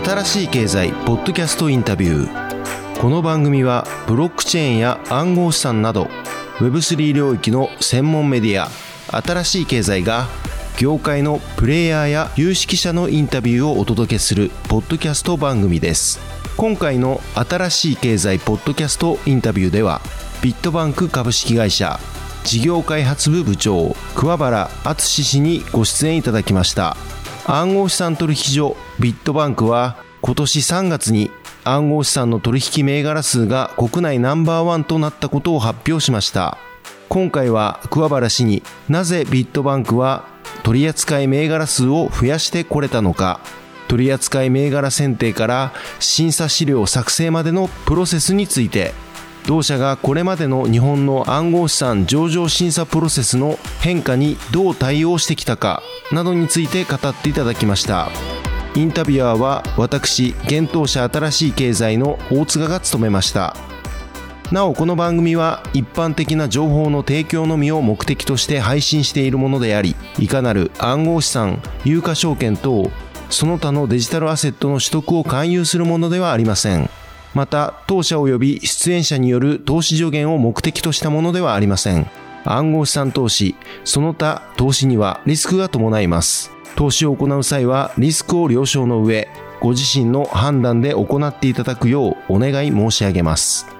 新しい経済ポッドキャストインタビュー。この番組はブロックチェーンや暗号資産など Web3 領域の専門メディア新しい経済が業界のプレイヤーや有識者のインタビューをお届けするポッドキャスト番組です。今回の新しい経済ポッドキャストインタビューではビットバンク株式会社事業開発部部長桑原敦氏にご出演いただきました。暗号資産取引所ビットバンクは今年3月に暗号資産の取引銘柄数が国内ナンバーワンとなったことを発表しました。今回は桑原氏になぜビットバンクは取扱銘柄数を増やしてこれたのか。取扱銘柄選定から審査資料作成までのプロセスについて同社がこれまでの日本の暗号資産上場審査プロセスの変化にどう対応してきたか。などについて語っていただきました。インタビュアーは私現当社新しい経済の大塚が務めました。なおこの番組は一般的な情報の提供のみを目的として配信しているものでありいかなる暗号資産有価証券等その他のデジタルアセットの取得を勧誘するものではありません。また当社及び出演者による投資助言を目的としたものではありません。暗号資産投資その他投資にはリスクが伴います。投資を行う際はリスクを了承の上ご自身の判断で行っていただくようお願い申し上げます。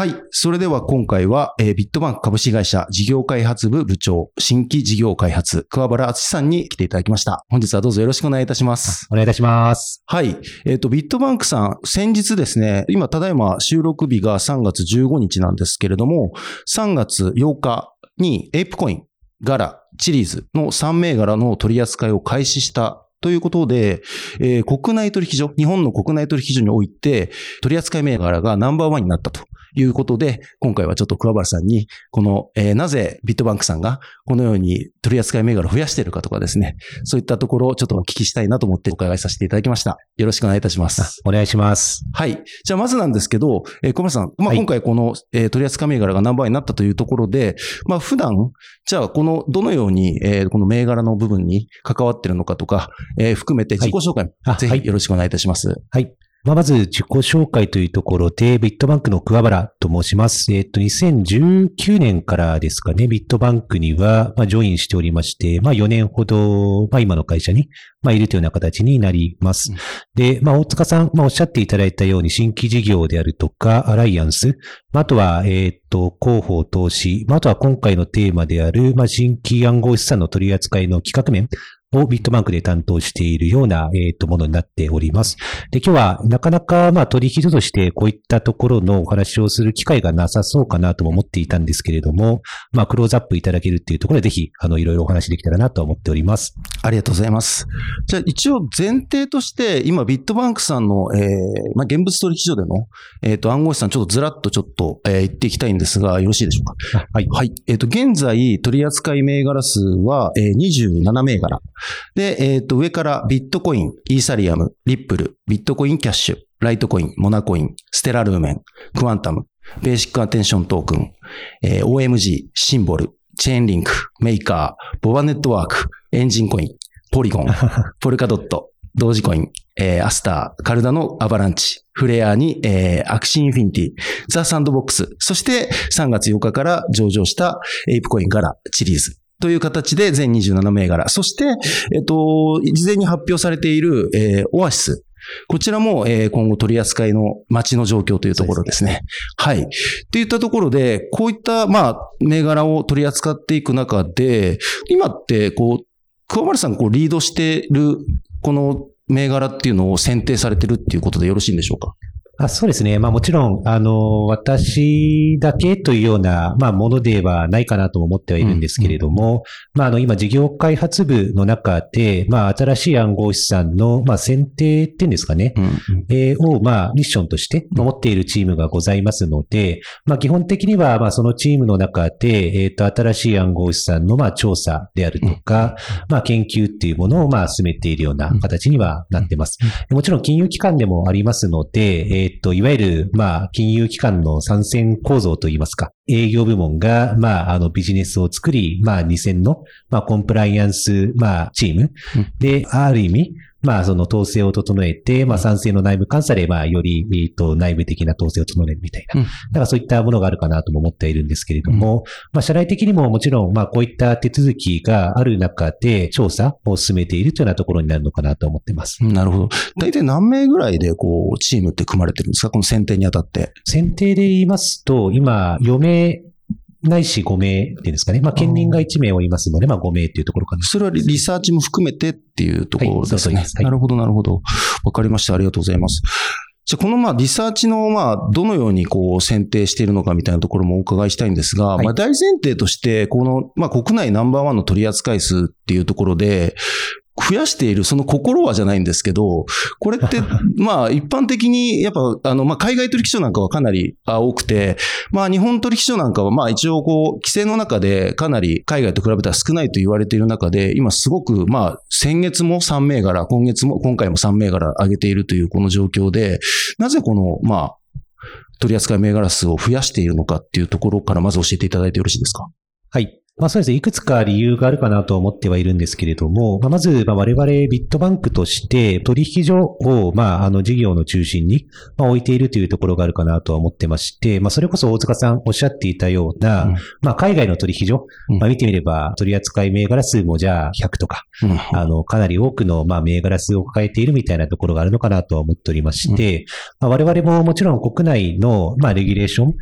はい。それでは今回は、えー、ビットバンク株式会社事業開発部部長、新規事業開発、桑原敦さんに来ていただきました。本日はどうぞよろしくお願いいたします。お願いいたします。はい。えっ、ー、と、ビットバンクさん、先日ですね、今、ただいま収録日が3月15日なんですけれども、3月8日にエイプコイン、ガラ、チリーズの3銘柄の取り扱いを開始したということで、えー、国内取引所、日本の国内取引所において、取扱銘柄がナンバーワンになったということで、今回はちょっと桑原さんに、この、えー、なぜビットバンクさんがこのように取扱銘柄を増やしているかとかですね、そういったところをちょっとお聞きしたいなと思ってお伺いさせていただきました。よろしくお願いいたします。お願いします。はい。じゃあまずなんですけど、えー、小村さん、まあ、今回この、えー、取扱銘柄がナンバーワンになったというところで、まあ普段、じゃあこの、どのように、えー、この銘柄の部分に関わっているのかとか、えー、含めて自己紹介、はい、ぜひよろしくお願いいたします。はい。まあ、まず自己紹介というところで、ビットバンクの桑原と申します。えっ、と、2019年からですかね、ビットバンクには、まあ、ジョインしておりまして、まあ、4年ほど、まあ、今の会社に、まあ、いるというような形になります。で、まあ、大塚さん、まあ、おっしゃっていただいたように、新規事業であるとか、アライアンス、あとは、えっ、と、広報投資、あとは今回のテーマである、まあ、新規暗号資産の取り扱いの企画面、をビットバンクで担当しているような、えっ、ー、と、ものになっております。で、今日はなかなか、まあ、取引所としてこういったところのお話をする機会がなさそうかなとも思っていたんですけれども、まあ、クローズアップいただけるっていうところで、ぜひ、あの、いろいろお話できたらなと思っております。ありがとうございます。じゃあ、一応前提として、今、ビットバンクさんの、えー、まあ、現物取引所での、えっ、ー、と、暗号資産、ちょっとずらっとちょっと、えー、言っていきたいんですが、よろしいでしょうか？はい。はい。えっ、ー、と、現在、取扱銘柄数は、えー、27銘柄。で、えっ、ー、と、上からビットコイン、イーサリアム、リップル、ビットコインキャッシュ、ライトコイン、モナコイン、ステラルーメン、クワンタム、ベーシックアテンショントークン、えー、OMG、シンボル、チェーンリンク、メーカー、ボバネットワーク、エンジンコイン、ポリゴン、ポルカドット、ドージコイン、えー、アスター、カルダノ、アバランチ、フレアに、えー、アクシーインフィニティ、ザ・サンドボックス、そして3月8日から上場したエイプコインガラシリーズ。という形で全27銘柄。そして、えっと、事前に発表されている、えー、オアシス。こちらも、えー、今後取り扱いの待ちの状況というところですね。はい。っていったところで、こういった、まあ、銘柄を取り扱っていく中で、今って、こう、桑原さん、こう、リードしてる、この銘柄っていうのを選定されてるっていうことでよろしいんでしょうか？あそうですね。まあもちろん、あの、私だけというような、まあものではないかなと思ってはいるんですけれども、うんうん、まああの今事業開発部の中で、まあ新しい暗号資産の、まあ選定っていうんですかね、うんうん、えー、を、まあミッションとして持っているチームがございますので、まあ基本的には、まあそのチームの中で、えっ、ー、と新しい暗号資産の、まあ調査であるとか、まあ研究っていうものを、まあ進めているような形にはなってます。もちろん金融機関でもありますので、えっと、いわゆる、まあ、金融機関の参戦構造といいますか、営業部門が、まあ、あの、ビジネスを作り、まあ、2000の、まあ、コンプライアンス、まあ、チーム。で、ある意味、まあ、その統制を整えて、まあ、賛成の内部監査で、まあ、より、えっと、内部的な統制を整えるみたいな。だからそういったものがあるかなとも思っているんですけれども、まあ、社内的にももちろん、まあ、こういった手続きがある中で、調査を進めているというようなところになるのかなと思ってます。なるほど。大体何名ぐらいで、こう、チームって組まれてるんですか？この選定にあたって。選定で言いますと、今、4名ないし5名っていうんですかね。まあ、県民が1名おりますので、まあ、5名っていうところかな。それはリサーチも含めてっていうところですね。はい、はい、なるほど、なるほど。わかりました。ありがとうございます。じゃあ、このまあリサーチのまあどのようにこう選定しているのかみたいなところもお伺いしたいんですが、はい、まあ大前提として、このまあ国内ナンバーワンの取扱数っていうところで、増やしている、その心はじゃないんですけど、これって、まあ一般的に、やっぱ、あの、まあ海外取引所なんかはかなり多くて、まあ日本取引所なんかは、まあ一応こう、規制の中でかなり海外と比べたら少ないと言われている中で、今すごく、まあ先月も3銘柄、今月も、今回も3銘柄上げているというこの状況で、なぜこの、まあ、取扱銘柄数を増やしているのかっていうところからまず教えていただいてよろしいですか？はい。まあそうですね。いくつか理由があるかなと思ってはいるんですけれども、まあ、まず、まあ、我々ビットバンクとして取引所を、まあ、あの事業の中心に、まあ、置いているというところがあるかなとは思ってまして、まあそれこそ大塚さんおっしゃっていたような、うん、まあ海外の取引所、うん、まあ見てみれば取扱銘柄数もじゃあ100とか、うん、あの、かなり多くの、まあ銘柄数を抱えているみたいなところがあるのかなとは思っておりまして、まあ、我々ももちろん国内の、まあレギュレーション、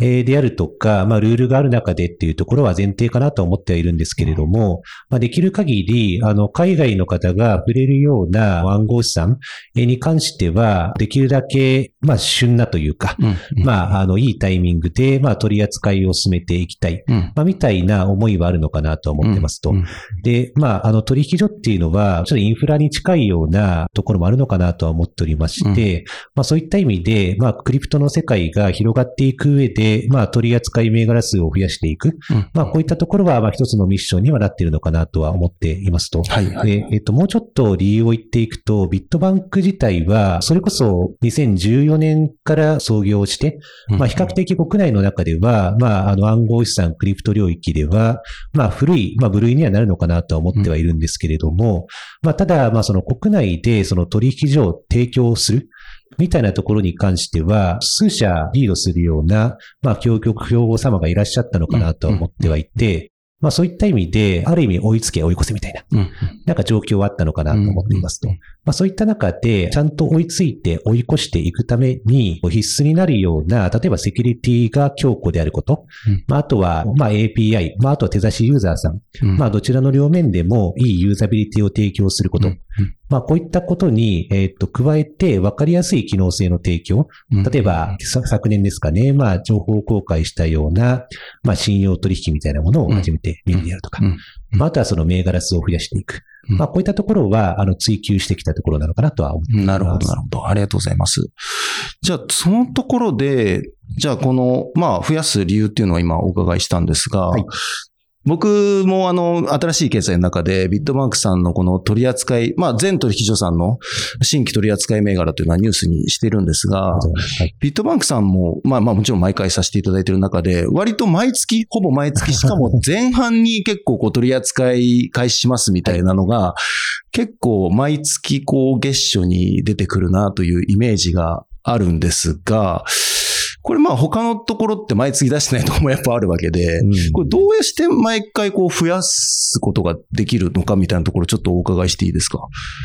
えー、であるとか、まあルールがある中でっていうところは前提かかなと思ってはいるんですけれども、まあ、できる限り、あの、海外の方が触れるような暗号資産に関しては、できるだけ、まあ、旬なというか、うんうん、まあ、あの、いいタイミングで、まあ、取り扱いを進めていきたい、うん、まあ、みたいな思いはあるのかなと思ってますと。うんうん、で、まあ、あの、取引所っていうのは、ちょっとインフラに近いようなところもあるのかなとは思っておりまして、うん、まあ、そういった意味で、まあ、クリプトの世界が広がっていく上で、まあ、取り扱い銘柄数を増やしていく、まあ、こういったところは、まあ、一つのミッションにはなっているのかなとは思っていますと。はい、はい、で、えっと、もうちょっと理由を言っていくと、ビットバンク自体は、それこそ2014年から創業して、まあ、比較的国内の中では、まあ、あの、暗号資産、クリプト領域では、まあ、古い、まあ、部類にはなるのかなとは思ってはいるんですけれども、まあ、ただ、まあ、その国内でその取引所を提供する、みたいなところに関しては、数社リードするような、まあ、協局標語様がいらっしゃったのかなと思ってはいて、まあそういった意味で、ある意味追いつけ追い越せみたいな、うん、なんか状況はあったのかなと思っていますと。まあそういった中で、ちゃんと追いついて追い越していくために、必須になるような、例えばセキュリティが強固であること、うん、まああとは、まあ API、まああとは手差しユーザーさん、まあどちらの両面でもいいユーザビリティを提供すること、まあ、こういったことに、えっ、と、加えて分かりやすい機能性の提供。例えば、昨年ですかね、まあ、情報公開したような、まあ、信用取引みたいなものを始めてみるであるとか。まあ、あとはその銘柄数を増やしていく。まあ、こういったところは、あの、追求してきたところなのかなとは思います。なるほど、なるほど。ありがとうございます。じゃあ、そのところで、じゃあ、この、まあ、増やす理由っていうのは今お伺いしたんですが、はい、僕もあの、新しい経済の中で、ビットバンクさんのこの取り扱い、まあ全取引所さんの新規取り扱い銘柄というのはニュースにしてるんですが、はい、ビットバンクさんも、まあまあもちろん毎回させていただいている中で、割と毎月、ほぼ毎月、しかも前半に結構こう取り扱い開始しますみたいなのが、結構毎月こう月初に出てくるなというイメージがあるんですが、これまあ他のところって毎月出してないところもやっぱあるわけで、うん、これどうやして毎回こう増やすことができるのかみたいなところちょっとお伺いしていいですか？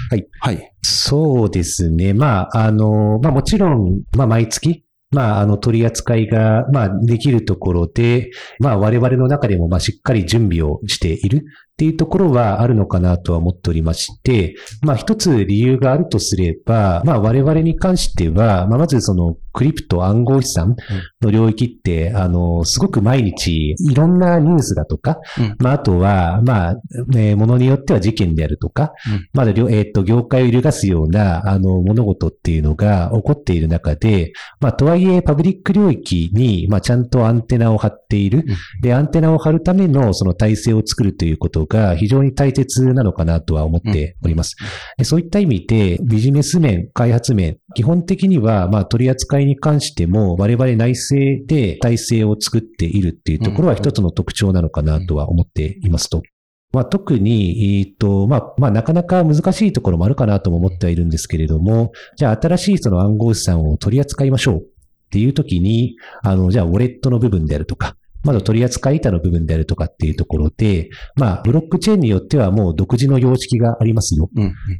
はい。はい。そうですね。まあ、あの、まあもちろん、まあ毎月、まあ、あの、取り扱いが、まあ、できるところで、まあ、我々の中でも、まあ、しっかり準備をしているっていうところはあるのかなとは思っておりまして、まあ一つ理由があるとすれば、まあ我々に関しては、まあまずそのクリプト暗号資産の領域って、あの、すごく毎日いろんなニュースだとか、まああとは、まあ、えー、ものによっては事件であるとか、まだ、えっ、と、業界を揺るがすような、あの、物事っていうのが起こっている中で、まあとはいえパブリック領域に、まあちゃんとアンテナを張っている。で、アンテナを張るためのその体制を作るということが非常に大切なのかなとは思っております。そういった意味でビジネス面、開発面、基本的には、まあ、取り扱いに関しても、我々内政で体制を作っているっていうところは一つの特徴なのかなとは思っていますと。まあ、特に、えっ、と、まあ、まあ、なかなか難しいところもあるかなとも思ってはいるんですけれども、じゃあ新しいその暗号資産を取り扱いましょうっていうときに、あの、じゃあウォレットの部分であるとか、まだ取り扱い板の部分であるとかっていうところで、まあ、ブロックチェーンによってはもう独自の様式がありますよ、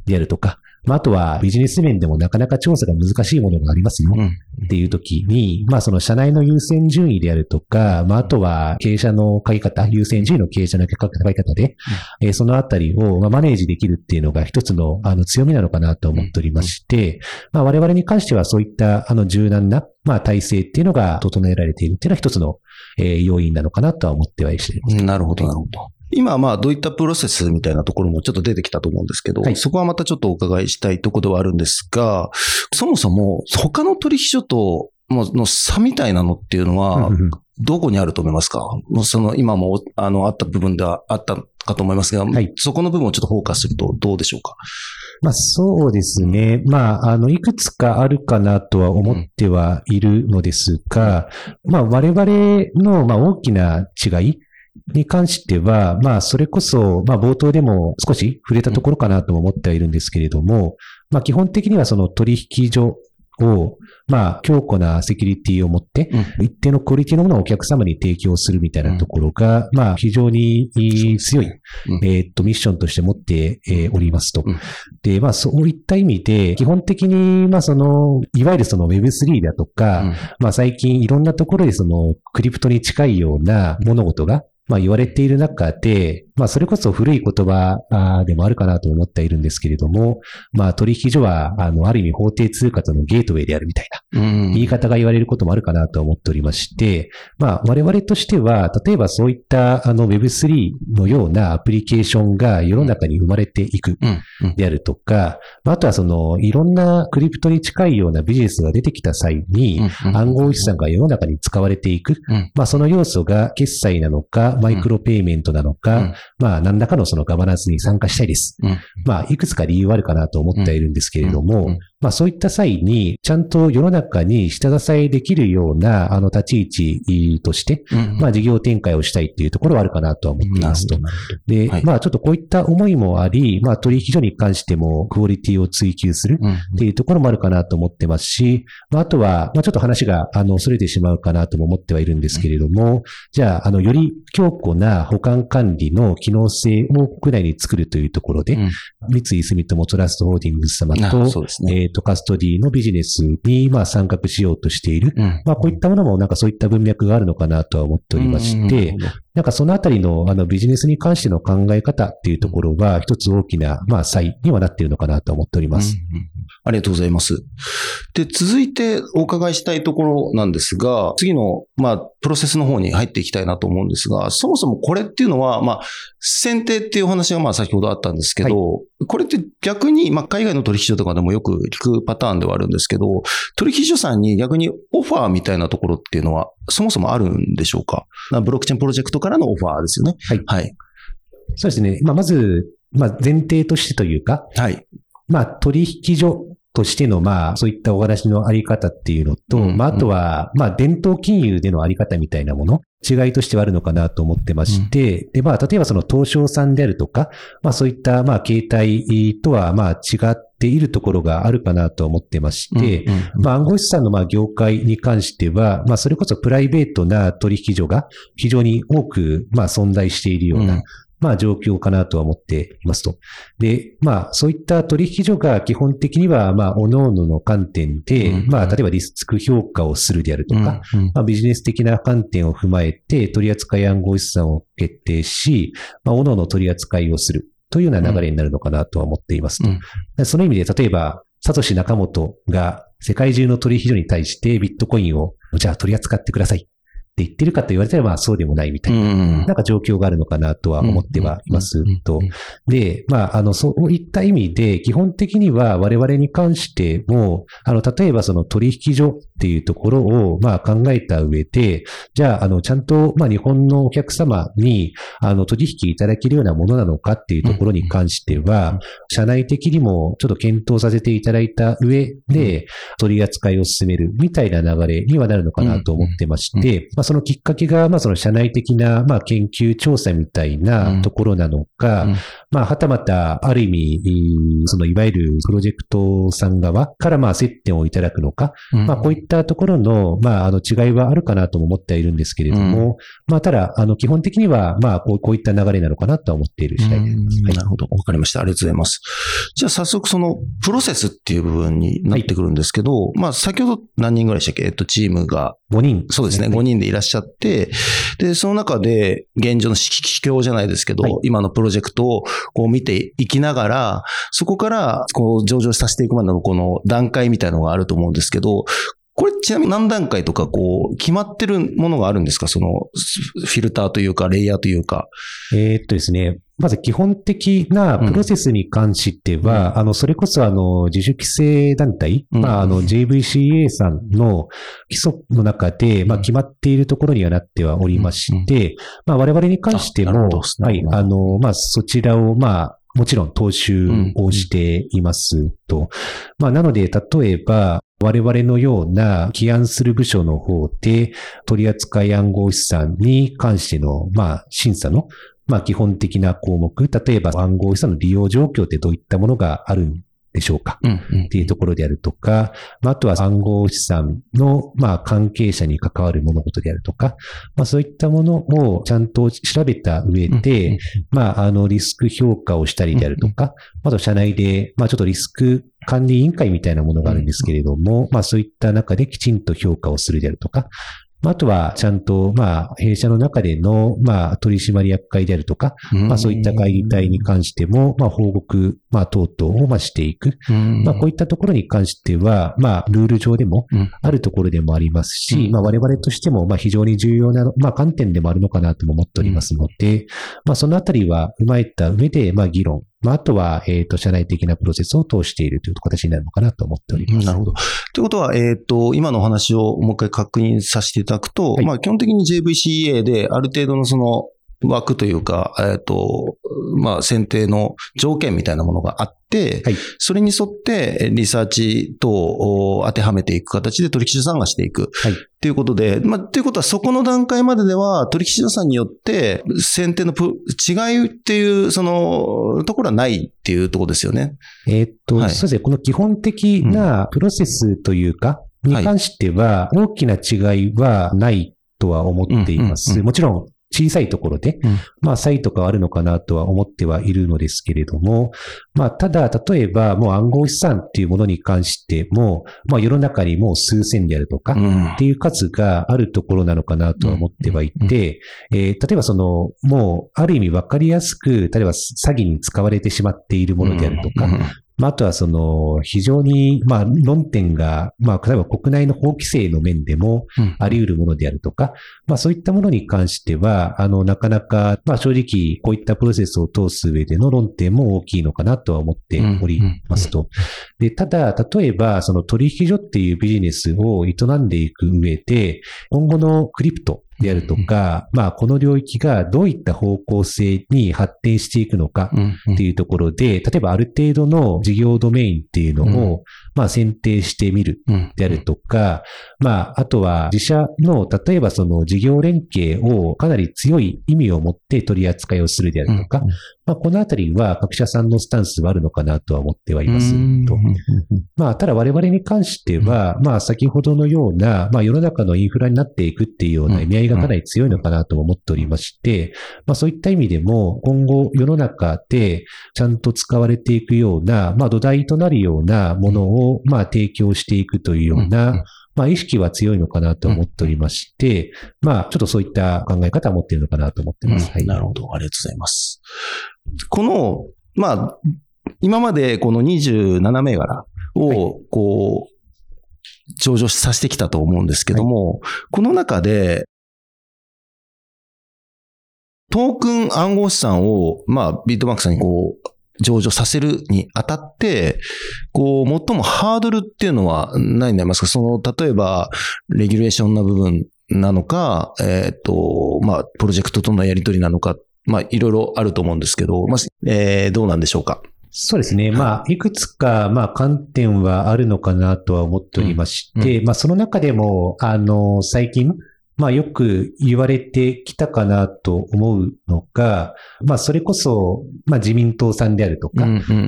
であるとか、まあ、あとはビジネス面でもなかなか調査が難しいものがありますよ。っていう時に、まあその社内の優先順位であるとか、まああとは経営者の書き方、優先順位の経営者の書き方で、えー、そのあたりをまあマネージできるっていうのが一つのあの強みなのかなと思っておりまして、まあ我々に関してはそういったあの柔軟なまあ体制っていうのが整えられているっていうのは一つの、えー、要因なのかなとは思ってはいしています。なるほど、なるほど。今、まあ、どういったプロセスみたいなところもちょっと出てきたと思うんですけど、はい、そこはまたちょっとお伺いしたいところではあるんですが、そもそも、他の取引所との差みたいなのっていうのは、どこにあると思いますか？その、今も、あの、あった部分ではあったかと思いますが、はい、そこの部分をちょっとフォーカスするとどうでしょうか？まあそうですね。まあ、あの、いくつかあるかなとは思ってはいるのですが、うん、まあ我々の、まあ大きな違いに関しては、まあ、それこそ、まあ、冒頭でも少し触れたところかなと思ってはいるんですけれども、まあ、基本的にはその取引所を、まあ、強固なセキュリティを持って、一定のクオリティのものをお客様に提供するみたいなところが、まあ、非常に強い、えっと、ミッションとして持っておりますと。で、まあ、そういった意味で、基本的に、まあ、その、いわゆるその Web3 だとか、まあ、最近いろんなところでその、クリプトに近いような物事が、まあ言われている中で、まあそれこそ古い言葉でもあるかなと思っているんですけれども、まあ取引所は、あの、ある意味法定通貨とのゲートウェイであるみたいな、言い方が言われることもあるかなと思っておりまして、まあ我々としては、例えばそういったあの Web3 のようなアプリケーションが世の中に生まれていくであるとか、あとはそのいろんなクリプトに近いようなビジネスが出てきた際に、暗号資産が世の中に使われていく、まあその要素が決済なのか、マイクロペイメントなのか、うん、まあ、何らかのそのガバナンスに参加したいです。うん、まあ、いくつか理由はあるかなと思っているんですけれども、まあそういった際に、ちゃんと世の中に下支えできるような、あの、立ち位置として、うんうん、まあ事業展開をしたいっていうところはあるかなとは思っていますと。で、はい、まあちょっとこういった思いもあり、まあ取引所に関してもクオリティを追求するっていうところもあるかなと思ってますし、まああとは、まあちょっと話が、あの、逸れてしまうかなとも思ってはいるんですけれども、うん、じゃあ、あの、より強固な保管管理の機能性を国内に作るというところで、うん、三井住友トラストホールディングス様と、ね、えっ、と、カストディのビジネスに、まあ、参画しようとしている。うん、まあ、こういったものも、なんかそういった文脈があるのかなとは思っておりまして、なんかそのあたりの、あの、ビジネスに関しての考え方っていうところは、一つ大きな、まあ、差異にはなっているのかなと思っております。うんうんありがとうございます。で、続いてお伺いしたいところなんですが、次の、まあ、プロセスの方に入っていきたいなと思うんですが、そもそもこれっていうのは、まあ、選定っていうお話がまあ先ほどあったんですけど、はい、これって逆に、まあ、海外の取引所とかでもよく聞くパターンではあるんですけど、取引所さんに逆にオファーみたいなところっていうのは、そもそもあるんでしょうか？ブロックチェーンプロジェクトからのオファーですよね。はい。はい。そうですね。まあ、まず、まあ、前提としてというか、はい。まあ、取引所としての、まあ、そういったお話のあり方っていうのと、うんうん、まあ、あとは、まあ、伝統金融でのあり方みたいなもの、違いとしてはあるのかなと思ってまして、うん、で、まあ、例えばその東証さんであるとか、まあ、そういった、まあ、形態とは、まあ、違っているところがあるかなと思ってまして、うんうんうん、まあ、暗号資産の、まあ、業界に関しては、まあ、それこそプライベートな取引所が非常に多く、まあ、存在しているような、まあ状況かなとは思っていますと。で、まあそういった取引所が基本的には、まあ各々の観点で、うんうん、まあ例えばリスク評価をするであるとか、うんうん、まあビジネス的な観点を踏まえて取扱暗号資産を決定し、まあ各々の取り扱いをするというような流れになるのかなとは思っていますと。うん、その意味で例えば、サトシ仲本が世界中の取引所に対してビットコインをじゃあ取り扱ってください。って言ってるかと言われたら、まあそうでもないみたいな、なんか状況があるのかなとは思ってはいますと。で、まあ、あの、そういった意味で、基本的には我々に関しても、あの、例えばその取引所っていうところを、まあ考えた上で、じゃあ、あの、ちゃんと、まあ日本のお客様に、あの、取引いただけるようなものなのかっていうところに関しては、社内的にもちょっと検討させていただいた上で、取り扱いを進めるみたいな流れにはなるのかなと思ってまして、まあそのきっかけが、まあその社内的な、まあ研究調査みたいなところなのか、まあはたまた、ある意味、そのいわゆるプロジェクトさん側からまあ接点をいただくのか、まあこういったところの、まああの違いはあるかなとも思ってはいるんですけれども、まあただ、あの基本的には、まあこうこういった流れなのかなとは思っている次第です。はい、なるほど。わかりました。ありがとうございます。じゃあ早速そのプロセスっていう部分になってくるんですけど、はい、まあ先ほど何人ぐらいでしたっけ？えっと、チームが。5人、そうですね。5人でいらっしゃって、で、その中で現状の指揮じゃないですけど、はい、今のプロジェクトをこう見ていきながら、そこからこう上場させていくまでのこの段階みたいなのがあると思うんですけど、これちなみに何段階とかこう決まってるものがあるんですか？そのフィルターというかレイヤーというか。えー、っとですね。まず基本的なプロセスに関しては、うん、あの、それこそあの、自主規制団体、うん、まあ、あの、JVCA さんの基礎の中で、まあ、決まっているところにはなってはおりまして、うん、まあ、我々に関しても、はい、あの、まあ、そちらを、まあ、もちろん踏襲をしていますと。まあ、なので、例えば、我々のような起案する部署の方で、取扱暗号資産に関しての、まあ、審査の、まあ、基本的な項目、例えば暗号資産の利用状況ってどういったものがあるんでしょうか、っていうところであるとか、あとは暗号資産の、まあ、関係者に関わる物事であるとか、まあ、そういったものをちゃんと調べた上で、まあ、あの、リスク評価をしたりであるとか、あと社内で、まあ、ちょっとリスク管理委員会みたいなものがあるんですけれども、まあ、そういった中できちんと評価をするであるとか、あとは、ちゃんと、まあ、弊社の中での、まあ、取締役会であるとか、まあ、そういった会議体に関しても、まあ、報告、まあ、等々を、まあ、していく。まあ、こういったところに関しては、まあ、ルール上でも、あるところでもありますし、まあ、我々としても、まあ、非常に重要な、まあ、観点でもあるのかなとも思っておりますので、まあ、そのあたりは踏まえた上で、まあ、議論、まあ、あとは、えっ、ー、と、社内的なプロセスを通しているという形になるのかなと思っております。なるほど。ということは、えっ、ー、と、今のお話をもう一回確認させていただくと、はい、まあ、基本的に JVCA である程度のその、枠というか、えっ、ー、と、まあ、選定の条件みたいなものがあって、はい、それに沿ってリサーチ等を当てはめていく形で取引所さんがしていく。はい。っていうことで、まあ、ということはそこの段階まででは取引所さんによって選定の違いっていう、その、ところはないっていうところですよね。えー、っと、はい、そうですね。この基本的なプロセスというか、に関しては大きな違いはないとは思っています。もちろん小さいところで、うん、まあ、差異とかあるのかなとは思ってはいるのですけれども、まあ、ただ、例えば、もう暗号資産っていうものに関しても、まあ、世の中にもう数千であるとか、っていう数があるところなのかなとは思ってはいて、えー、例えばその、もう、ある意味わかりやすく、例えば詐欺に使われてしまっているものであるとか、まあ、あとはその、非常に、まあ、論点が、まあ、例えば国内の法規制の面でもあり得るものであるとか、うん、まあ、そういったものに関しては、あの、なかなか、まあ、正直、こういったプロセスを通す上での論点も大きいのかなとは思っておりますと。で、ただ、例えば、その取引所っていうビジネスを営んでいく上で、今後のクリプト、であるとか、まあ、この領域がどういった方向性に発展していくのかっていうところで、例えばある程度の事業ドメインっていうのを、まあ、選定してみるであるとか、まあ、あとは自社の、例えばその事業連携をかなり強い意味を持って取り扱いをするであるとか、まあ、このあたりは各社さんのスタンスはあるのかなとは思ってはいますと。まあ、ただ我々に関しては、まあ、先ほどのような、まあ、世の中のインフラになっていくっていうような意味合いがかなり強いのかなと思っておりまして、まあ、そういった意味でも、今後世の中でちゃんと使われていくような、まあ、土台となるようなものを、まあ、提供していくというような、まあ、意識は強いのかなと思っておりまして、うん、まあ、ちょっとそういった考え方を持っているのかなと思ってます。うん、はい。なるほど。ありがとうございます。この、まあ、今までこの27銘柄を、こう、上場させてきたと思うんですけども、はい、この中で、トークン暗号資産を、まあ、ビットバンクさんにこう、上場させるにあたって、こう、最もハードルっていうのは何になりますか？その、例えば、レギュレーションな部分なのか、えっ、ー、と、まあ、プロジェクトとのやり取りなのか、まあ、いろいろあると思うんですけど、まあ、えー、どうなんでしょうか？そうですね。まあ、い。くつか、まあ、観点はあるのかなとは思っておりまして、うん。うん、まあ、その中でも、あの、最近、まあよく言われてきたかなと思うのが、まあそれこそ、まあ自民党さんであるとか、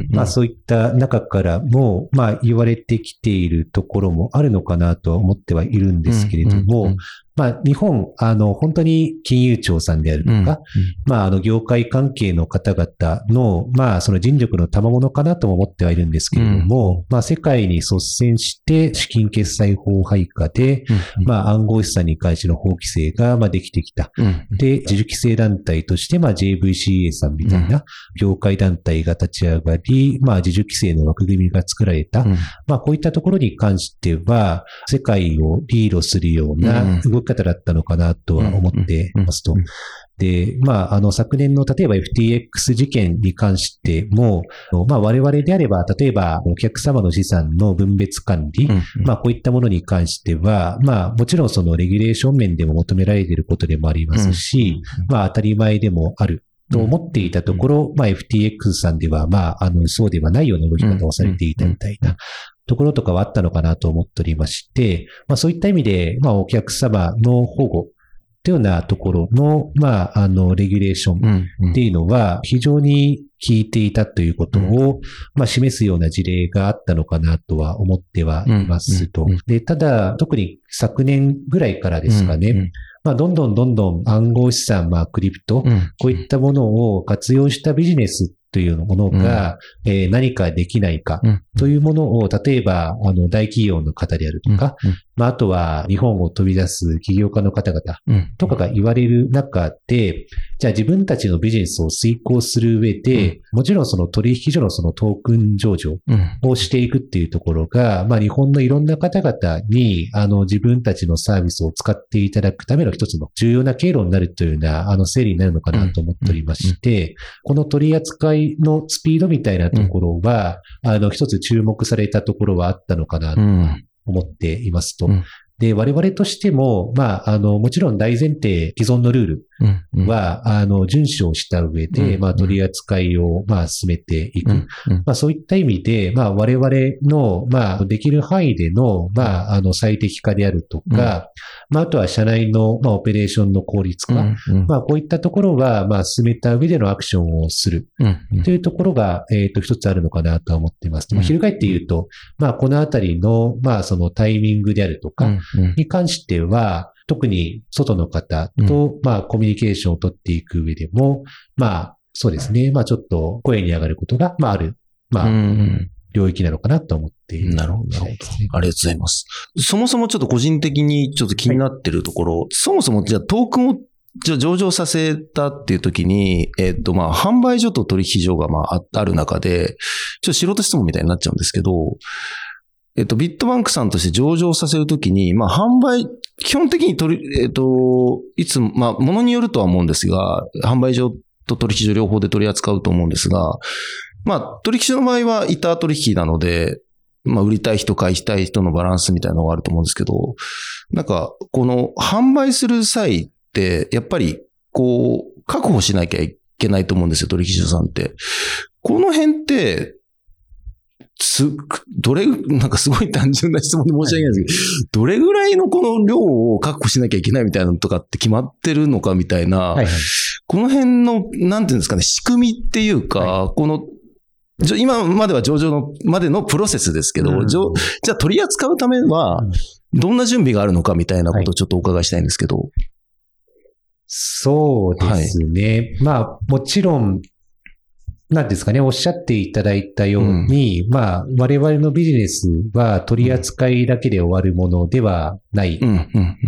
まあそういった中からも、まあ言われてきているところもあるのかなとは思ってはいるんですけれども、まあ、日本、あの、本当に金融庁さんであるとか、うんうん、まあ、あの、業界関係の方々の、まあ、その人力の賜物かなとも思ってはいるんですけれども、うん、まあ、世界に率先して資金決済法配下で、うんうん、まあ、暗号資産に関しての法規制が、まあ、できてきた。で、自主規制団体として、まあ、JVCA さんみたいな業界団体が立ち上がり、まあ、自主規制の枠組みが作られた。うん、まあ、こういったところに関しては、世界をリードするような動き方だったのかなとは思っていますと。で、まあ、あの、昨年の例えば FTX 事件に関しても、まあ、我々であれば、例えばお客様の資産の分別管理、まあ、こういったものに関しては、まあ、もちろんそのレギュレーション面でも求められていることでもありますし、まあ、当たり前でもあると思っていたところ、まあ FTX さんでは、まあ、あの、そうではないような動き方をされていたみたいなところとかはあったのかなと思っておりまして、まあそういった意味で、まあお客様の保護というようなところの、まあ、あの、レギュレーションっていうのは非常に効いていたということを、まあ、示すような事例があったのかなとは思ってはいますと。で、ただ、特に昨年ぐらいからですかね、まあ、どんどんどんどん暗号資産、まあ、クリプト、こういったものを活用したビジネスというものが、うん、えー、何かできないかというものを、例えば、あの、大企業の方であるとか、うん、まあ、あとは日本を飛び出す起業家の方々とかが言われる中で、じゃあ自分たちのビジネスを遂行する上で、もちろんその取引所のそのトークン上場をしていくっていうところが、まあ日本のいろんな方々に、あの自分たちのサービスを使っていただくための一つの重要な経路になるというような、あの整理になるのかなと思っておりまして、この取り扱いのスピードみたいなところは、あの一つ注目されたところはあったのかなと思っていますと。で、我々としても、まあ、あの、もちろん大前提、既存のルールは、うんうん、あの、遵守をした上で、まあ、取り扱いを、まあ、進めていく。うんうん、まあ、そういった意味で、まあ、我々の、まあ、できる範囲での、まあ、あの、最適化であるとか、まあ、あとは社内の、まあ、オペレーションの効率化。うんうん、まあ、こういったところは、まあ、進めた上でのアクションをする。というところが、えっ、ー、と、一つあるのかなと思っています。まあ、翻って言うと、まあ、このあたりの、まあ、そのタイミングであるとか、に関しては、特に外の方と、まあ、コミュニケーションを取っていく上でも、まあ、そうですね。まあ、ちょっと声に上がることが、まあ、ある。まあ、領域なのかなと思っていなるほど、なるほど。ありがとうございます。そもそもちょっと個人的にちょっと気になってるところ、はい、そもそもじゃあトークンをじゃあ上場させたっていう時に、えっ、と、まあ、販売所と取引所がまあ、ある中で、ちょっと素人質問みたいになっちゃうんですけど、えっと、ビットバンクさんとして上場させるときに、まあ、販売、基本的に取り、えっと、いつ、まあ、ものによるとは思うんですが、販売所と取引所両方で取り扱うと思うんですが、まあ、取引所の場合は板取引なので、まあ、売りたい人、買いたい人のバランスみたいなのがあると思うんですけど、なんか、この販売する際って、やっぱり、こう、確保しなきゃいけないと思うんですよ、取引所さんって。この辺って、す、どれ、なんかすごい単純な質問で申し訳ないですけど、どれぐらいのこの量を確保しなきゃいけないみたいなのとかって決まってるのかみたいな、はいはい、この辺の、なんていうんですかね、仕組みっていうか、はい、この、今までは上場のまでのプロセスですけど、うん、じゃあ取り扱うためは、どんな準備があるのかみたいなことをちょっとお伺いしたいんですけど。はい、そうですね。はい、まあ、もちろん、なんですかね、おっしゃっていただいたように、うん、まあ、我々のビジネスは取り扱いだけで終わるものではない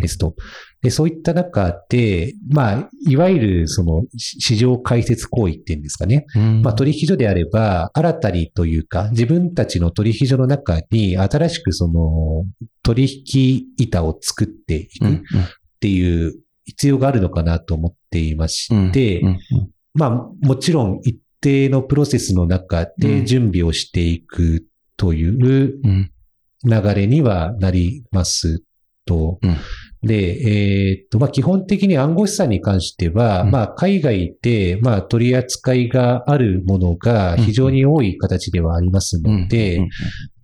ですと。でそういった中で、まあ、いわゆるその市場開設行為っていうんですかね。うん、まあ、取引所であれば、新たにというか、自分たちの取引所の中に新しくその取引板を作っていくっていう必要があるのかなと思っていまして、まあ、もちろん一定のプロセスの中で準備をしていくといううん。流れにはなりますと。うん。で、えーっと、まあ、基本的に暗号資産に関しては、うん。まあ、海外で、まあ、取り扱いがあるものが非常に多い形ではありますので、うん。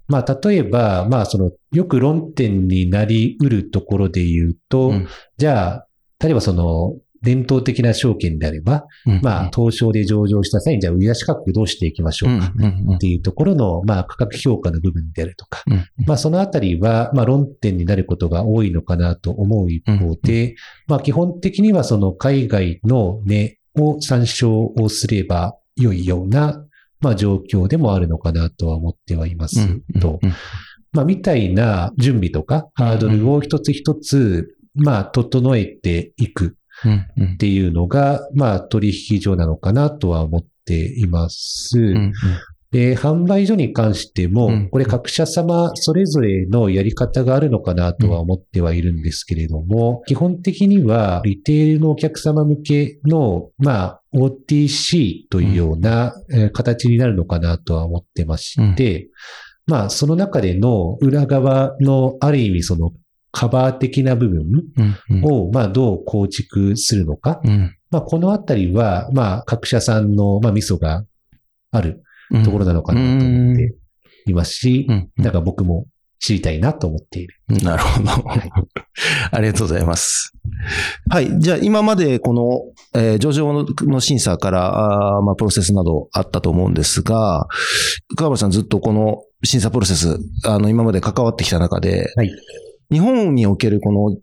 まあ、例えば、まあ、その、よく論点になり得るところで言うと、うん。じゃあ、例えばその、伝統的な証券であれば、うん。まあ、東証で上場した際に、じゃあ、売り出し価格どうしていきましょうか。うん。うん。うん。っていうところの、まあ、価格評価の部分であるとか、うん。まあ、そのあたりは、まあ、論点になることが多いのかなと思う一方で、まあ、基本的にはその海外の値を参照をすれば良いような、まあ、状況でもあるのかなとは思ってはいますと、うん。まあ、みたいな準備とか、ハードルを一つ一つ、まあ、整えていく。うんうんっていうのが、まあ、取引所なのかなとは思っています。うんで、販売所に関しても、うんこれ各社様それぞれのやり方があるのかなとは思ってはいるんですけれども、基本的にはリテールのお客様向けの、まあ、OTC というような、えー形になるのかなとは思ってまして、まあ、その中での裏側のある意味そのカバー的な部分を、まあ、どう構築するのか。うんまあ、このあたりは、まあ、各社さんの、まあ、ミソがあるところなのかなと思っていますし、うんだから僕も知りたいなと思っている。なるほど。ありがとうございます。はい。じゃあ、今までこの、えー上場の審査から、あーまあ、プロセスなどあったと思うんですが、川原さんずっとこの審査プロセス、あの、今まで関わってきた中で、はい日本におけるこの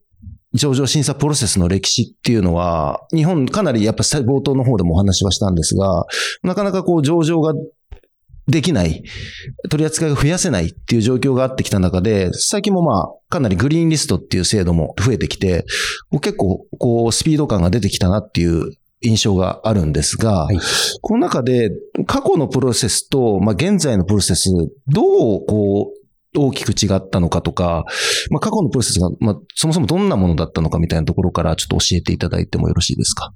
上場審査プロセスの歴史っていうのは、日本かなりやっぱ冒頭の方でもお話はしたんですが、なかなかこう上場ができない、取り扱いが増やせないっていう状況があってきた中で、最近もまあ、かなりグリーンリストっていう制度も増えてきて、結構こうスピード感が出てきたなっていう印象があるんですが、はい。この中で過去のプロセスと、まあ、現在のプロセス、どうこう、大きく違ったのかとか、まあ、過去のプロセスが、まあ、そもそもどんなものだったのかみたいなところからちょっと教えていただいてもよろしいですか？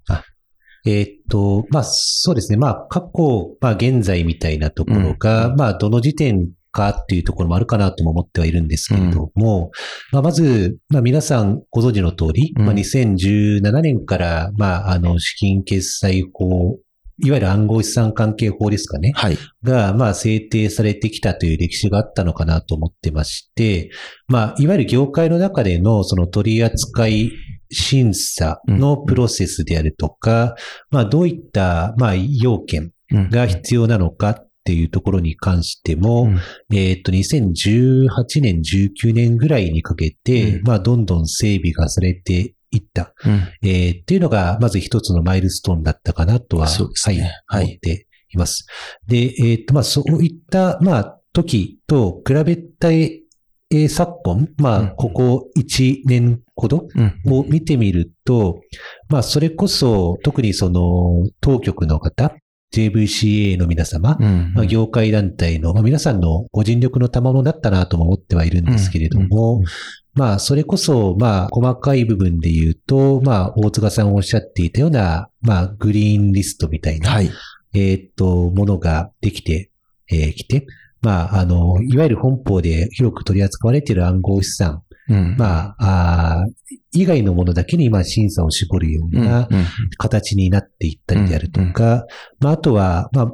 えーっと、まあ、そうですね。まあ、過去、まあ、現在みたいなところが、うんまあ、どの時点かっていうところもあるかなとも思ってはいるんですけれども、まあ、まず、まあ、皆さんご存知の通り、うんまあ、2017年から、まあ、あの、資金決済法、いわゆる暗号資産関係法ですかね。はい。が、まあ、制定されてきたという歴史があったのかなと思ってまして、まあ、いわゆる業界の中でのその取り扱い審査のプロセスであるとか、まあ、どういった、まあ、要件うんが必要なのかっていうところに関しても、うんえっと、2018年、19年ぐらいにかけて、うんまあ、どんどん整備がされていった。うん。えーっていうのが、まず一つのマイルストーンだったかなとは、そうですね。はい思っています。で、えっと、まあ、そういった、まあ、時と比べた、えー昨今、まうん。あ、ここ1年ほどうん。を見てみると、まあ、それこそ、特にその、当局の方、JVCA の皆様、うんまあ、業界団体の、まあ、皆さんのご尽力の賜物だったなとも思ってはいるんですけれども、うんうんまあ、それこそ、まあ、細かい部分で言うと、まあ、大塚さんおっしゃっていたような、まあ、グリーンリストみたいな、はい。えーっと、ものができてき、えーきて、まあ、あの、いわゆる本邦で広く取り扱われている暗号資産、うん。まあ、あー以外のものだけに、まあ、審査を絞るよううんなうん。形になっていったりであるとか、まあ、あとは、まあ、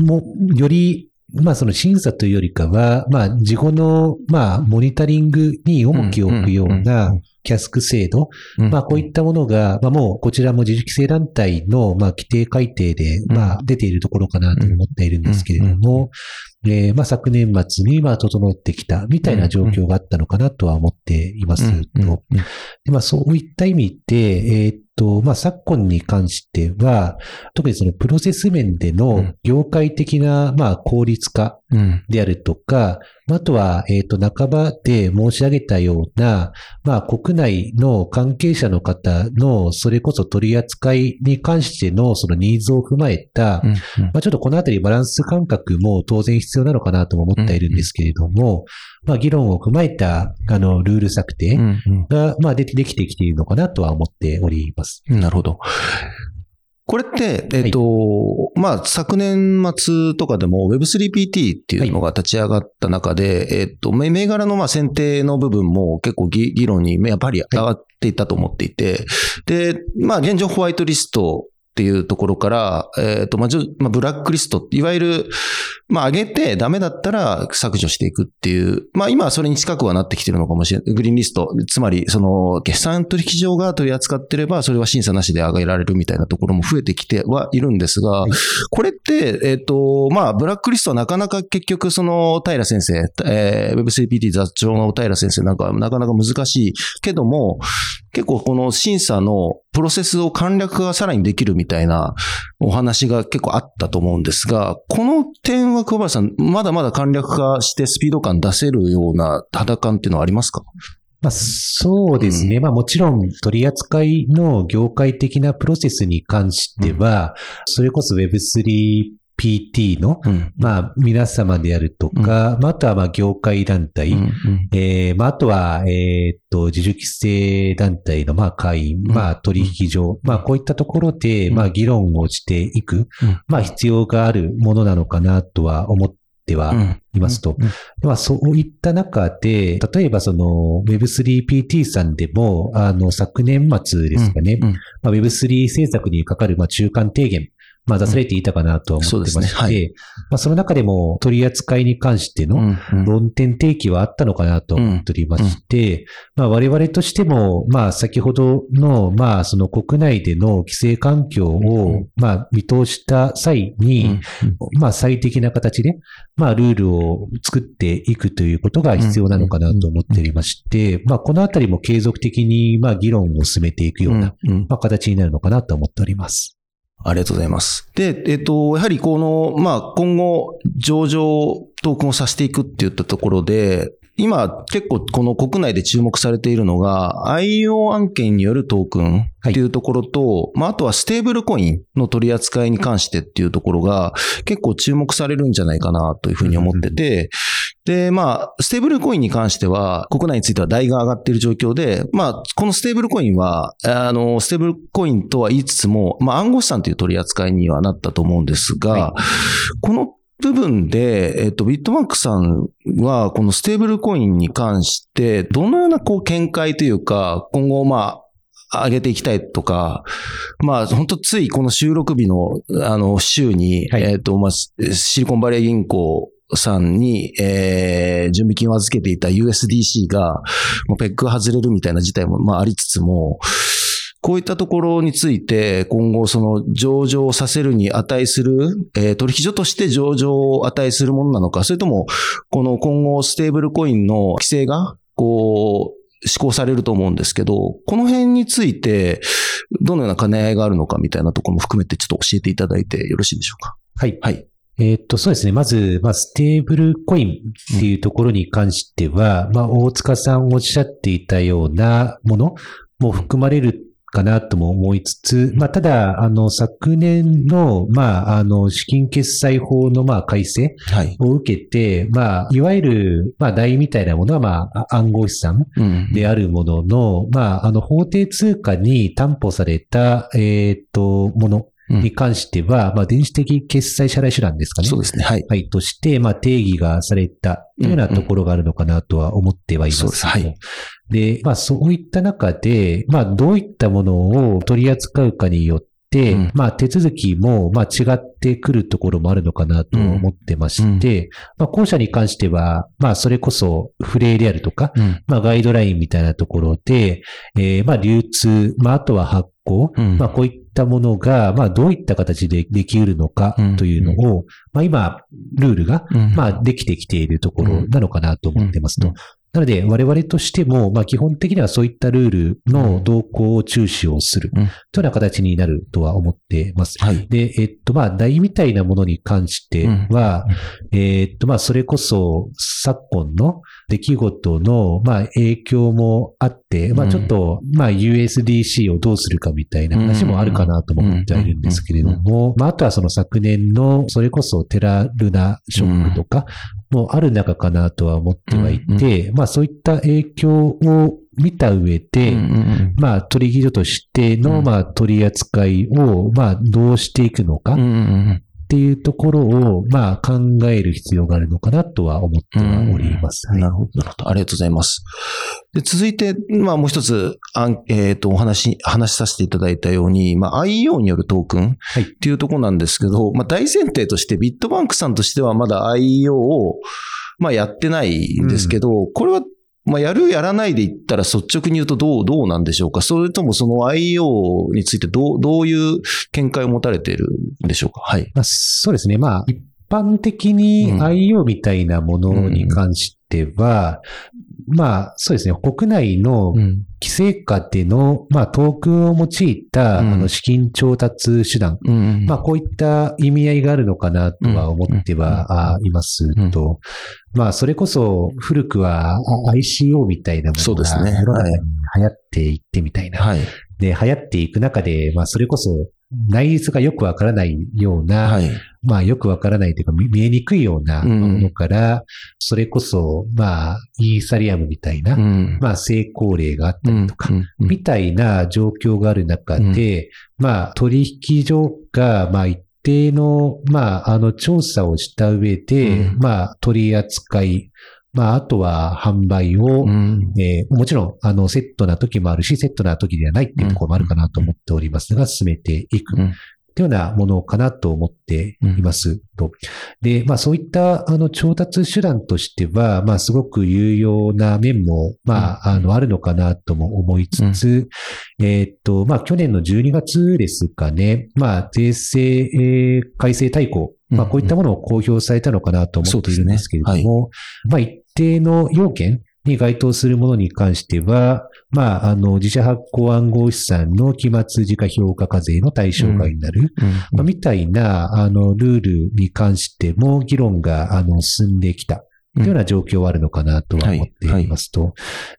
もう、より、まあ、その審査というよりかは、まあ、事後の、まあ、モニタリングに重きを置くようなうんキャスク制度、うん。まあ、こういったものが、まあ、もう、こちらも自主規制団体の、まあ、規定改定で、まあ、出ているところかなと思っているんですけれども、えーまあ、昨年末に、まあ、整ってきた、みたいな状況があったのかなとは思っていますと。うんうんでまあ、そういった意味で、えーっと、まあ、昨今に関しては、特にそのプロセス面での業界的な、まあ、効率化うん。であるとか、あとは、えっ、と、半ばで申し上げたような、まあ、国内の関係者の方の、それこそ取り扱いに関しての、そのニーズを踏まえた、うん。まあ、ちょっとこのあたりバランス感覚も当然必要なのかなとも思っているんですけれども、まあ、議論を踏まえた、あの、ルール策定うん。が、まあ、できできてきているのかなとは思っております。うん。なるほど。これって、えっ、と、まあ、昨年末とかでも Web3PT っていうのが立ち上がった中で、えっ、と、銘銘柄のまあ選定の部分も結構議議論にやっぱり上がっていたと思っていて、で、まあ、現状ホワイトリストっていうところから、えっ、と、まあ、まあ、ブラックリスト、いわゆる、まあ、上げてダメだったら削除していくっていう、まあ、今はそれに近くはなってきてるのかもしれない。グリーンリスト、つまり、その、決算取引所が取り扱ってれば、それは審査なしで上げられるみたいなところも増えてきてはいるんですが、これって、えっ、と、まあ、ブラックリストはなかなか結局、その、平先生、えー、Web3PT 雑長の平先生なんかはなかなか難しいけども、結構この審査のプロセスを簡略化さらにできるみたいなお話が結構あったと思うんですが、この点は小林さん、まだまだ簡略化してスピード感出せるような肌感っていうのはありますか？まあ、そうですね。まあもちろん取り扱いの業界的なプロセスに関しては、それこそ Web3PT の、うん。まあ皆様であるとか、まああとはまあ業界団体、うんえーまああとは、えーっと、自主規制団体のまあ会員、まあ取引所、まあこういったところで、まあ議論をしていく、まあ必要があるものなのかなとは思ってはうん。いますと。うん。まあ、そういった中で、例えばその Web3PT さんでも、あの、昨年末ですかね、うん。まあ、Web3 政策にかかるまあ中間提言、まあ、出されていたかなとは思ってまして、そうですね。まあ、その中でも取り扱いに関しての論点提起はあったのかなと思っておりまして、まあ、我々としても、まあ、先ほどの、まあ、その国内での規制環境うをん、まあ、見通した際に、まあ、最適な形で、まあ、ルールを作っていくということが必要なのかなと思っておりまして、まあ、このあたりも継続的に、まあ、議論を進めていくような、まあ、形になるのかなと思っております。ありがとうございます。で、えっと、やはりこの、まあ、今後、上場トークンをさせていくって言ったところで、今、結構この国内で注目されているのが、IO 案件によるトークンっていうところと、まあ、あとはステーブルコインの取り扱いに関してっていうところが、結構注目されるんじゃないかなというふうに思ってて、で、まあ、ステーブルコインに関しては、国内については話題が上がっている状況で、まあ、このステーブルコインは、あの、ステーブルコインとは言いつつも、まあ、暗号資産という取り扱いにはなったと思うんですが、はこの部分で、えっと、ビットバンクさんは、このステーブルコインに関して、どのような、こう、見解というか、今後、まあ、上げていきたいとか、まあ、本当ついこの収録日の、あの、週に、はい。えっと、まあ、シリコンバレー銀行さんに、えー、準備金を預けていた USDC が、もうペック外れるみたいな事態も、まあ、ありつつも、こういったところについて、今後、その上場させるに値する、えー取引所として上場を値するものなのか、それとも、この今後、ステーブルコインの規制が、こう、施行されると思うんですけど、この辺について、どのような兼ね合いがあるのかみたいなところも含めて、ちょっと教えていただいてよろしいでしょうか？はい。はい。えーっと、そうですね。まず、まあ、ステーブルコインっていうところに関しては、まあ、大塚さんおっしゃっていたようなものも含まれるかなとも思いつつ、まあ、ただ、あの、昨年の、まあ、あの、資金決済法の、まあ、改正はい。を受けて、まあ、いわゆる、まあ、代みたいなものは、まあ、暗号資産うん。であるものの、まあ、あの、法定通貨に担保された、えーっと、ものに関しては、まあ、電子的決済支払い手段ですかね。そうですね。はい。はい、として、まあ、定義がされたというようなところがあるのかなとは思ってはいますけども。そうですはいで、まあ、そういった中で、まあ、どういったものを取り扱うかによって、うん。まあ、手続きも、まあ、違ってくるところもあるのかなと思ってまして、まあ、後者に関しては、まあ、それこそ、不例であるとか、うん。まあ、ガイドラインみたいなところで、えーまあ、流通、まあ、あとは発行、うん。まあ、こういったものが、まあ、どういった形でできうるのかというのを、まあ、今、ルールが、うん。まあ、できてきているところなのかなと思ってますと。うんなので、我々としても、まあ、基本的にはそういったルールの動向を注視をする、うん。というような形になるとは思ってます。はい。で、えっと、まあ、題みたいなものに関しては、えっと、まあ、それこそ、昨今の出来事の、まあ、影響もあって、まあ、うん。ちょっと、まあ、USDC をどうするかみたいな話もあるかなとも思ってはいるんですけれども、まあ、あとはその昨年の、それこそテラルナショックとか、もある中かなとは思ってはいて、まあ、そういった影響を見た上で、うんうんまあ、取引所としての、うん。まあ、取り扱いを、まあ、どうしていくのかうん。うんっうんていうところを、まあ、考える必要があるのかなとは思ってはおります。はいなるほど、なるほど。ありがとうございます。で、続いて、まあもう一つ、あんえっ、と、お話、話させていただいたように、まあ IEO によるトークンはいっていうところなんですけど、まあ大前提としてビットバンクさんとしてはまだ IEO を、まあやってないんですけど、これは、まあやるやらないで言ったら率直に言うとどう、どうなんでしょうか？それともその IEO についてどう、どういう見解を持たれているんでしょうか？はい。まあ、そうですね。まあ、一般的にうん IO みたいなものに関しては、まあ、そうですね。国内のうん。規制下での、まあ、トークンを用いた、うんあの資金調達手段。うん。まあ、こういった意味合いがあるのかなとは思ってはあいますと、まあ、それこそ古くはあ ICO みたいなものそうですね流行っていってみたいな。はい。で、流行っていく中で、まあ、それこそ内実がよくわからないような、はい。まあよくわからないというか見見えにくいようなうん。ものから、それこそ、まあ、イーサリアムみたいな、ん。まあ成功例があったりとか、うん。うん。みたいな状況がある中で、まあ取引所が、まあ一定の、まああの調査をした上で、うん。まあ取り扱い、まああとは販売を、うん。えーもちろん、あの、セットな時もあるし、セットな時ではないっていうところもあるかなと思っておりますが、進めていく。うんっていうようなものかなと思っています。と。で、まあそういったあの調達手段としては、まあすごく有用な面も、まあ、あの、あるのかなとも思いつつ、えーっと、まあ去年の12月ですかね、まあ税制、えー改正大綱、まあこういったものを公表されたのかなと思っているんですけれども、まあ一定の要件に該当するものに関しては、まあ、あの、自社発行暗号資産の期末時価評価課税の対象外になる、まあ、みたいな、あの、ルールに関しても議論が、あの、進んできた。というような状況はあるのかなとは思っていますと。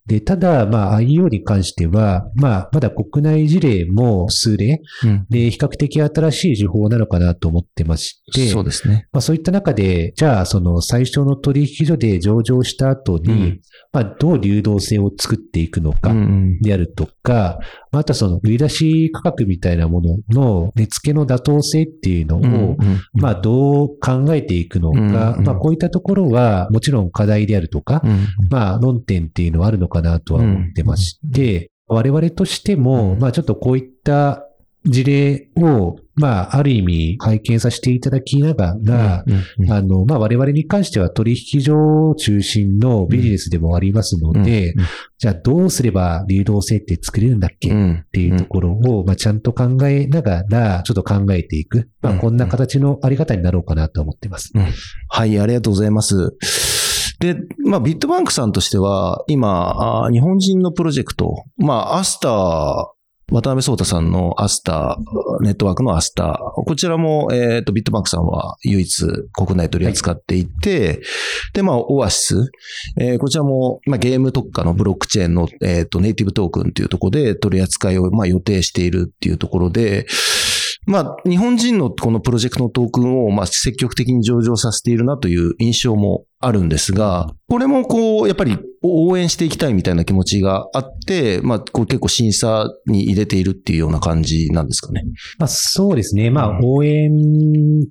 で、ただ、まあ、IEO に関しては、まあ、まだ国内事例も数例、うんで、比較的新しい情報なのかなと思ってまして、そうですね。まあ、そういった中で、じゃあ、その最初の取引所で上場した後に、うんまあ、どう流動性を作っていくのかうんであるとか、まああとはその売り出し価格みたいなものの値付けの妥当性っていうのを、うんまあ、どう考えていくのか、うんまあ、こういったところは、もちろん課題であるとか、うんまあ、論点っていうのはあるのかなとは思ってまして、我々としても、まあ、ちょっとこういった事例を、まあ、ある意味拝見させていただきながら、うんあの、まあ、我々に関しては取引所中心のビジネスでもありますので、うんじゃあどうすれば流動性って作れるんだっけ、っうんていうところを、まあ、ちゃんと考えながら、ちょっと考えていく。まあ、うんこんな形のあり方になろうかなと思ってます。はい、ありがとうございます。で、まあ、ビットバンクさんとしては、今、日本人のプロジェクト、まあ、アスター、渡辺聡太さんのアスター、ネットワークのアスター、こちらも、えっ、と、ビットバンクさんは唯一国内取り扱っていて、で、まあ、オアシス、えーこちらも、まあ、ゲーム特化のブロックチェーンの、えっ、と、ネイティブトークンというところで取り扱いを、まあ、予定しているっていうところで、まあ、日本人のこのプロジェクトのトークンを、まあ、積極的に上場させているなという印象もあるんですが、これもこう、やっぱり応援していきたいみたいな気持ちがあって、まあ、こう結構審査に入れているっていうような感じなんですかね。まあ、そうですね。まあ、うん応援っ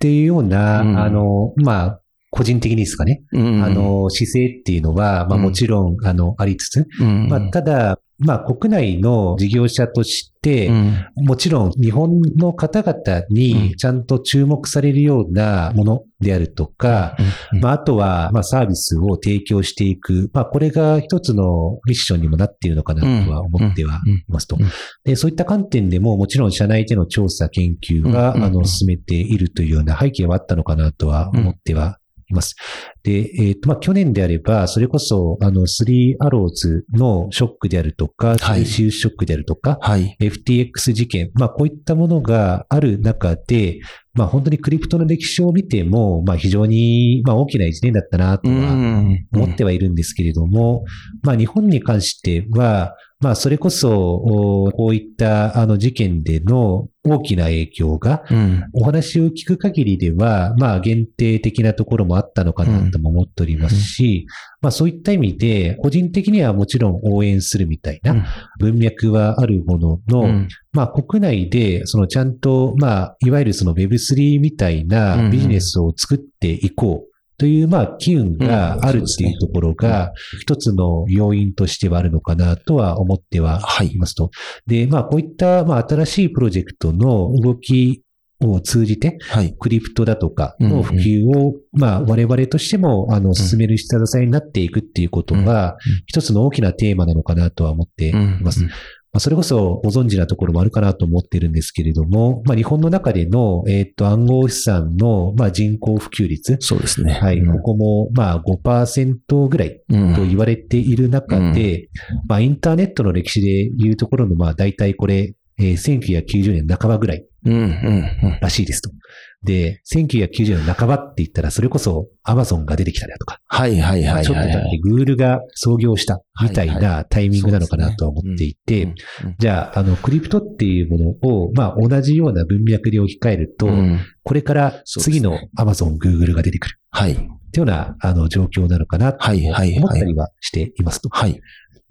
ていうような、うんあの、まあ、個人的にですかね。うんあ、の、姿勢っていうのは、まあ、うんもちろん、あの、ありつつ、うんまあ、ただ、まあ、国内の事業者として、うん。もちろん日本の方々うん。にちゃんと注目されるようなものであるとか、うん。まあ、あとは、まあ、サービスを提供していく。まあ、これが一つのミッションにもなっているのかなとは思ってはいますと。うん。うん。で、そういった観点でも、もちろん社内での調査研究は、うん。あの、進めているというような背景はあったのかなとは思ってはいいます。で、えっ、と、まあ、去年であれば、それこそ、あの、3アローズのショックであるとか、はいシウショックであるとか、はい。FTX 事件、まあこういったものがある中で、まあ本当にクリプトの歴史を見ても、まあ非常にまあ大きな一年だったなとはん思ってはいるんですけれども、まあ日本に関しては、まあそれこそ、おこういったあの事件での大きな影響が、うん。お話を聞く限りでは、まあ限定的なところもあったのかなとも思っておりますし、まあそういった意味で、個人的にはもちろん応援するみたいな文脈はあるものの、うん。まあ国内で、そのちゃんと、まあ、いわゆるその Web3 みたいなビジネスを作っていこうという、まあ、機運があるっていうところが、一つの要因としてはあるのかなとは思ってははいいますと。で、まあ、こういった、まあ、新しいプロジェクトの動きを通じて、はい。クリプトだとかの普及を、まあ、我々としても、あの、進める下支えになっていくっていうことが、一つの大きなテーマなのかなとは思っています。まあ、それこそご存知なところもあるかなと思ってるんですけれども、まあ、日本の中での、えっ、と、暗号資産の、まあ、人口普及率。そうですね。はい。うんここも、まあ、5%ぐらいうんと言われている中で、まあ、インターネットの歴史でいうところの、まあ、大体これ、えー1990年半ばぐらい。らしいですと。で、1990年半ばって言ったら、それこそアマゾンが出てきたりだとか、はい、はい、はい。ちょっとだけグールが創業したみたいはいなタイミングなのかなとは思っていて、うんじゃあ、あの、クリプトっていうものを、まあ、同じような文脈で置き換えると、うんこれから次の Amazon、Google が出てくるはい。っていうような、あの、状況なのかなと思ったりはしていますと。はい。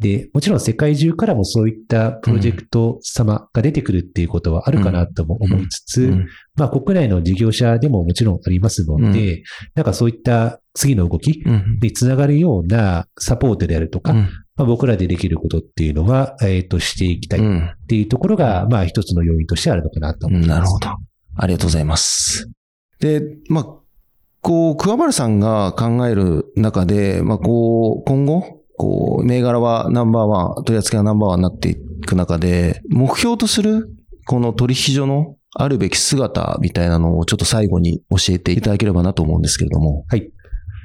で、もちろん世界中からもそういったプロジェクト様が出てくるっていうことはあるかなとも思いつつ、うんまあ国内の事業者でももちろんありますので、なんかそういった次の動きうんにつながるようなサポートであるとか、うんまあ、僕らでできることっていうのは、えっ、と、していきたいっうんていうところが、まあ一つの要因としてあるのかなと思います。なるほど。ありがとうございます。で、まあ、こう、桑原さんが考える中で、まあ、こう、今後、こう、銘柄はナンバーワン、取り扱いがナンバーワンになっていく中で、目標とする、この取引所のあるべき姿みたいなのをちょっと最後に教えていただければなと思うんですけれども。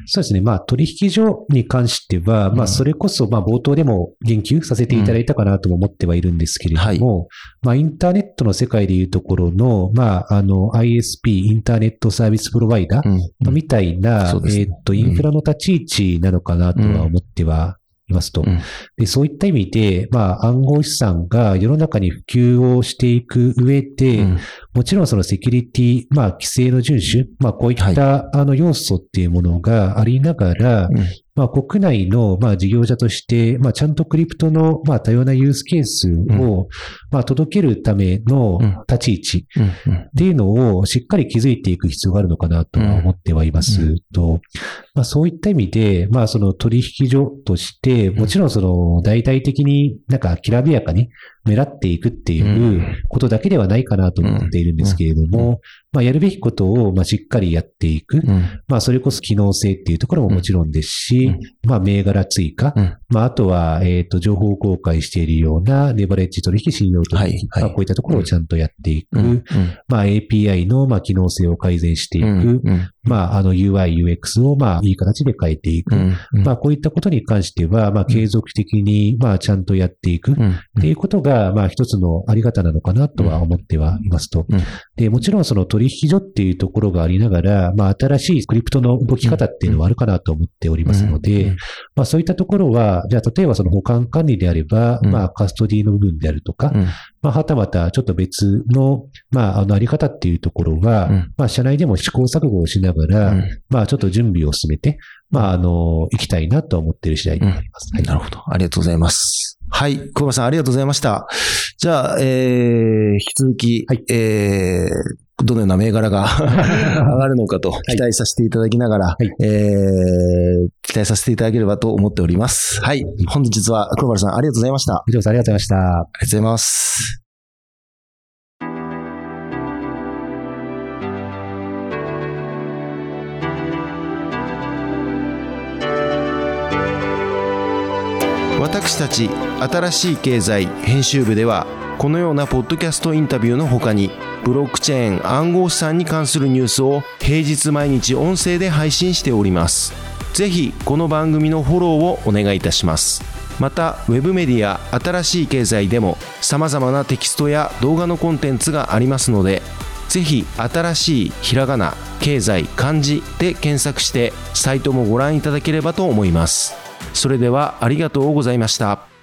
そうですね。まあ、取引所に関しては、うん。まあ、それこそ、まあ、冒頭でも言及させていただいたかなとも思ってはいるんですけれども、まあ、インターネットの世界でいうところの、まあ、あの、ISP、インターネットサービスプロバイダーみたいな、そうですね。えーっと、インフラの立ち位置なのかなとは思ってはいますと。うん。でそういった意味で、まあ、暗号資産が世の中に普及をしていく上で、うん。もちろんそのセキュリティ、まあ、規制の遵守、まあ、こういった、あの要素っていうものがありながら、うんまあ、国内の、まあ、事業者として、まあ、ちゃんとクリプトの、まあ、多様なユースケースを、まあ、届けるためのうん。立ち位置っていうのをしっかり築いていく必要があるのかなとは思ってはいますうん。と、まあ、そういった意味で、まあ、その取引所として、もちろんその大々的になんかきらびやかに目立っていくっていうことだけではないかなと思っているんですけれども、まあ、やるべきことを、まあ、しっかりやっていく。うん。まあ、それこそ機能性っていうところももちろんですし、うん。まあ、銘柄追加、うんまあ、あとは、えっ、と、情報公開しているようなレバレッジ取引、信用取引、はいはいまあ、こういったところをちゃんとやっていく。うんまあ、API の、まあ、機能性を改善していく。うんうんまあ、あの UI、UX を、まあ、いい形で変えていく。うんまあ、こういったことに関しては、まあ、継続的に、まあ、ちゃんとやっていく。っうんていうことが、まあ、一つのあり方なのかなとは思ってはいますと。うんで、もちろんその取引所っていうところがありながら、まあ、新しいクリプトの動き方っていうのはあるかなと思っておりますので、うんまあ、そういったところは、じゃあ、例えばその保管管理であれば、うんまあ、カストディの部分であるとか、うんまあ、はたまたちょっと別の、まあ、あの、あり方っていうところは、うんまあ、社内でも試行錯誤をしながら、うんまあ、ちょっと準備を進めて、まあ、あの、行きたいなと思っている次第であります。はいなるほど。ありがとうございます。はい。小林さん、ありがとうございました。じゃあ、えー、引き続き、はいえー、どのような銘柄が 上がるのかと期待させていただきながら、いえー、期待させていただければと思っております。はい。本日は小原さん、ありがとうございました。あ以上です。ありがとうございました。りがとうございます。私たち新しい経済編集部ではこのようなポッドキャストインタビューの他にブロックチェーン暗号資産に関するニュースを平日毎日音声で配信しております。ぜひこの番組のフォローをお願いいたします。またウェブメディア新しい経済でも様々なテキストや動画のコンテンツがありますのでぜひ新しいひらがな経済漢字で検索してサイトもご覧いただければと思います。それではありがとうございました。